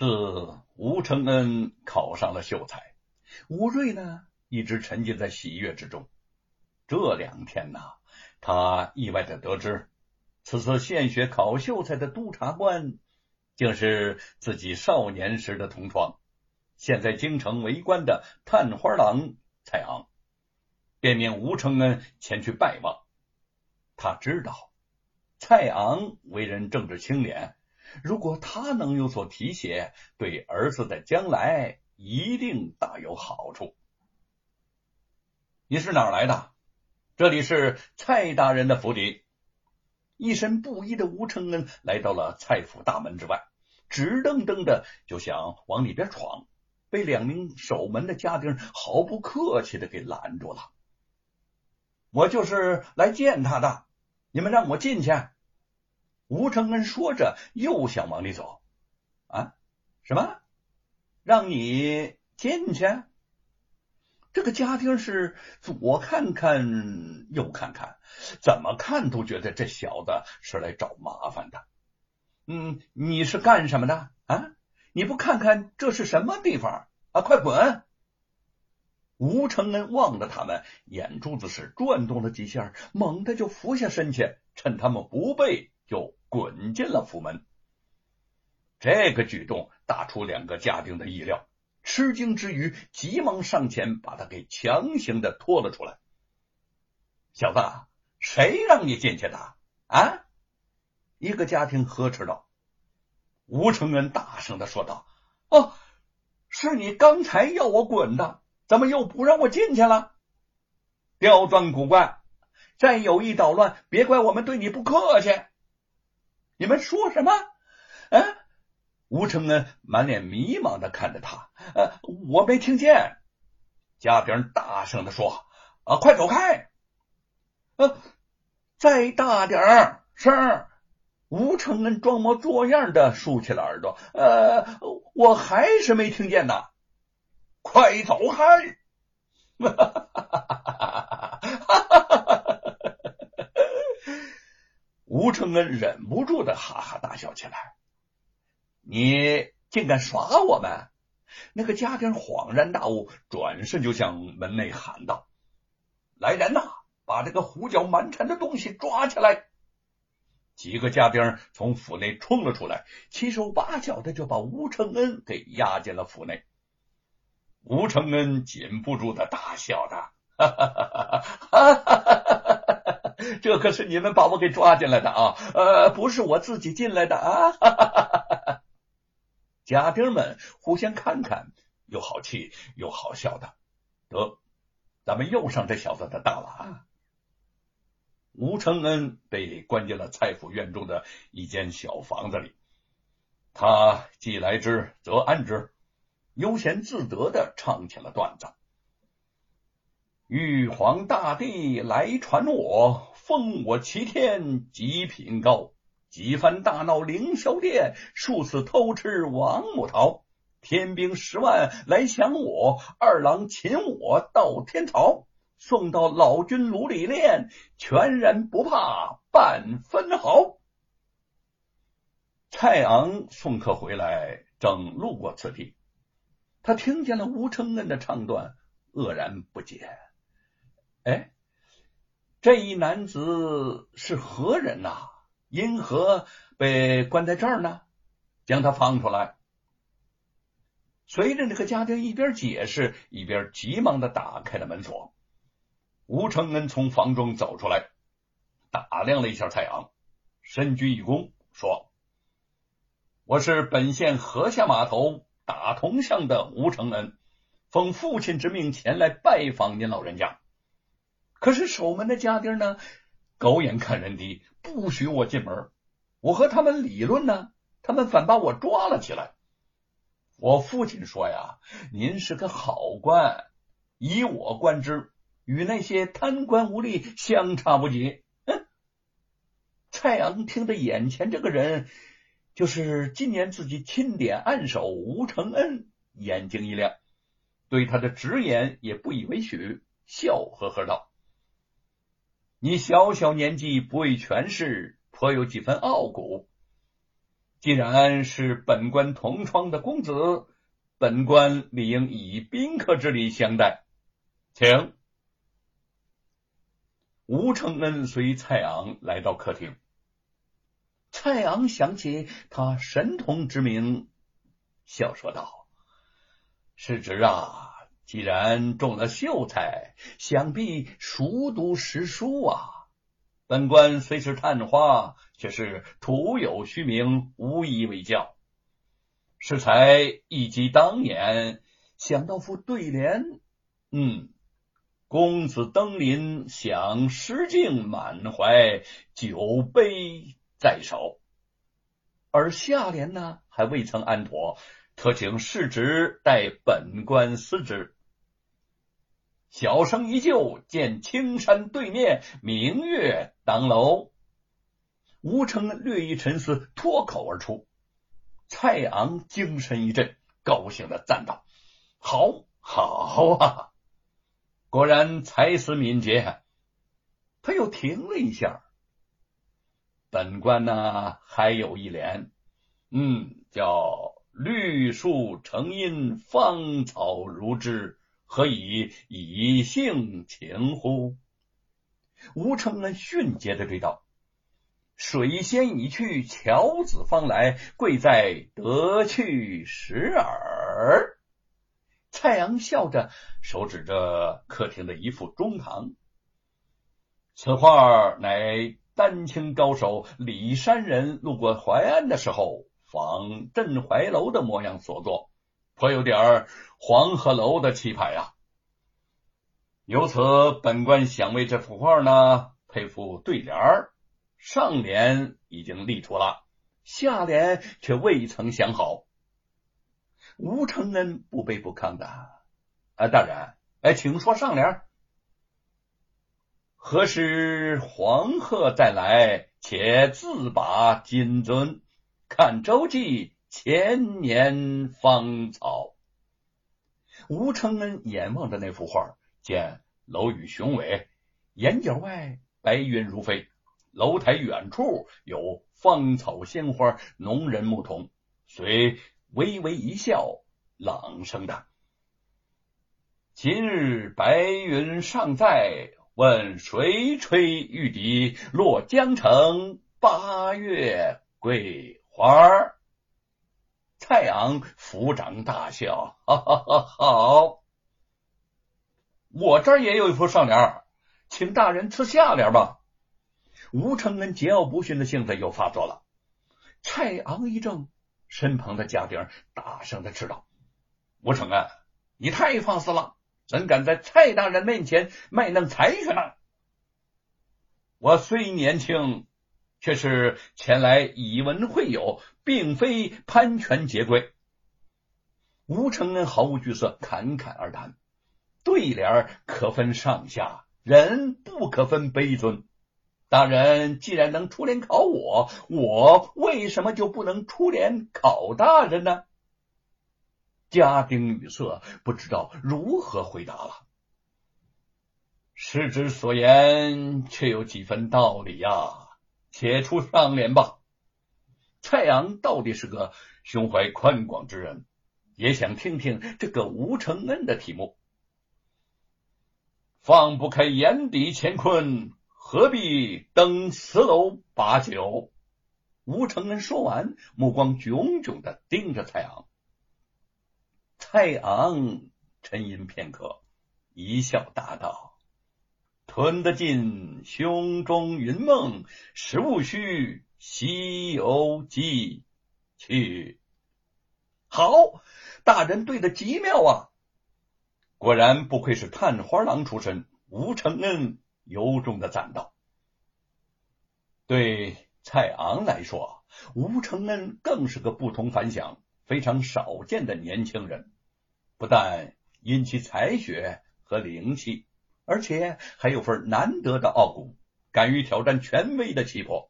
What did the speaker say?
自吴承恩考上了秀才，吴瑞呢一直沉浸在喜悦之中。这两天呢，他意外的得知，此次献血考秀才的督察官，竟是自己少年时的同窗，现在京城为官的探花郎蔡昂，便命吴承恩前去拜望。他知道蔡昂为人正直清廉。如果他能有所提携，对儿子的将来一定大有好处。你是哪儿来的？这里是蔡大人的府邸。一身布衣的吴承恩来到了蔡府大门之外，直瞪瞪的就想往里边闯，被两名守门的家丁毫不客气的给拦住了。我就是来见他的，你们让我进去。吴承恩说着，又想往里走。啊，什么？让你进去？这个家丁是左看看，右看看，怎么看都觉得这小子是来找麻烦的。嗯，你是干什么的？啊，你不看看这是什么地方？啊，快滚！吴承恩望着他们，眼珠子是转动了几下，猛地就伏下身去，趁他们不备。就滚进了府门，这个举动大出两个家丁的意料，吃惊之余，急忙上前把他给强行的拖了出来。小子，谁让你进去的？啊！一个家庭呵斥道。吴承恩大声的说道：“哦，是你刚才要我滚的，怎么又不让我进去了？刁钻古怪，再有意捣乱，别怪我们对你不客气。”你们说什么？啊！吴承恩满脸迷茫的看着他，呃，我没听见。家丁大声的说：“啊，快走开！”呃，再大点声。吴承恩装模作样的竖起了耳朵，呃，我还是没听见呢。快走开！哈哈哈哈哈哈！吴承恩忍不住的哈哈大笑起来。你竟敢耍我们！那个家丁恍然大悟，转身就向门内喊道：“来人呐，把这个胡搅蛮缠的东西抓起来！”几个家丁从府内冲了出来，七手八脚的就把吴承恩给押进了府内。吴承恩禁不住的大笑着：“哈哈哈哈哈！” 这可是你们把我给抓进来的啊！呃，不是我自己进来的啊！哈哈哈哈哈哈家丁们互相看看，又好气又好笑的。得，咱们又上这小子的当了啊！吴承恩被关进了蔡府院中的一间小房子里，他既来之则安之，悠闲自得的唱起了段子。玉皇大帝来传我，封我齐天极品高。几番大闹凌霄殿，数次偷吃王母桃。天兵十万来降我，二郎擒我到天朝。送到老君炉里炼，全然不怕半分毫。蔡昂送客回来，正路过此地，他听见了吴承恩的唱段，愕然不解。哎，这一男子是何人呐？因何被关在这儿呢？将他放出来。随着那个家丁一边解释，一边急忙的打开了门锁。吴承恩从房中走出来，打量了一下蔡阳，深鞠一躬，说：“我是本县河下码头打铜巷的吴承恩，奉父亲之命前来拜访您老人家。”可是守门的家丁呢，狗眼看人低，不许我进门。我和他们理论呢，他们反把我抓了起来。我父亲说呀：“您是个好官，以我观之，与那些贪官污吏相差不几。”，蔡阳听着眼前这个人就是今年自己钦点暗守吴承恩，眼睛一亮，对他的直言也不以为许，笑呵呵道。你小小年纪不畏权势，颇有几分傲骨。既然是本官同窗的公子，本官理应以宾客之礼相待，请。吴承恩随蔡昂来到客厅，蔡昂想起他神童之名，笑说道：“世侄啊，既然中了秀才，想必熟读诗书啊。本官虽是探花，却是徒有虚名，无以为教。适才一击当年，想到副对联，嗯。”公子登临，享诗境，满怀酒杯在手。而下联呢，还未曾安妥，特请世侄代本官思之。小生依旧见青山对面，明月当楼。吴承略一沉思，脱口而出。蔡昂精神一振，高兴的赞道：“好，好啊！”果然才思敏捷，他又停了一下。本官呢，还有一联，嗯，叫“绿树成荫，芳草如织，何以以性情乎？”吴承恩迅捷的追道：“水仙已去，乔子方来，贵在得去时耳。”蔡阳笑着，手指着客厅的一副中堂。此画乃丹青高手李山人路过淮安的时候，仿镇淮楼的模样所作，颇有点黄鹤楼的气派呀。由此，本官想为这幅画呢配副对联儿，上联已经立出了，下联却未曾想好。吴承恩不卑不亢的，啊，大人，哎，请说上联。何时黄鹤再来？且自把金樽，看周记千年芳草。吴承恩眼望着那幅画，见楼宇雄伟，檐角外白云如飞，楼台远处有芳草鲜花，农人牧童，随。微微一笑，朗声道：“今日白云尚在，问谁吹玉笛？落江城，八月桂花。”蔡昂抚掌大笑：“哈哈哈！好，我这儿也有一副上联，请大人赐下联吧。”吴承恩桀骜不驯的性子又发作了。蔡昂一怔。身旁的家丁大声的斥道：“吴承恩，你太放肆了！怎敢在蔡大人面前卖弄才学呢？我虽年轻，却是前来以文会友，并非攀权结贵。”吴承恩毫无惧色，侃侃而谈：“对联可分上下，人不可分卑尊。”大人既然能出联考我，我为什么就不能出联考大人呢？家丁语塞，不知道如何回答了。师之所言，却有几分道理呀。且出上联吧。蔡阳到底是个胸怀宽广之人，也想听听这个吴承恩的题目。放不开眼底乾坤。何必登四楼把酒？吴承恩说完，目光炯炯的盯着蔡昂。蔡昂沉吟片刻，一笑答道：“吞得尽胸中云梦，实无需《西游记》去。”好，大人对的极妙啊！果然不愧是探花郎出身，吴承恩。由衷的赞道：“对蔡昂来说，吴承恩更是个不同凡响、非常少见的年轻人。不但因其才学和灵气，而且还有份难得的傲骨，敢于挑战权威的气魄。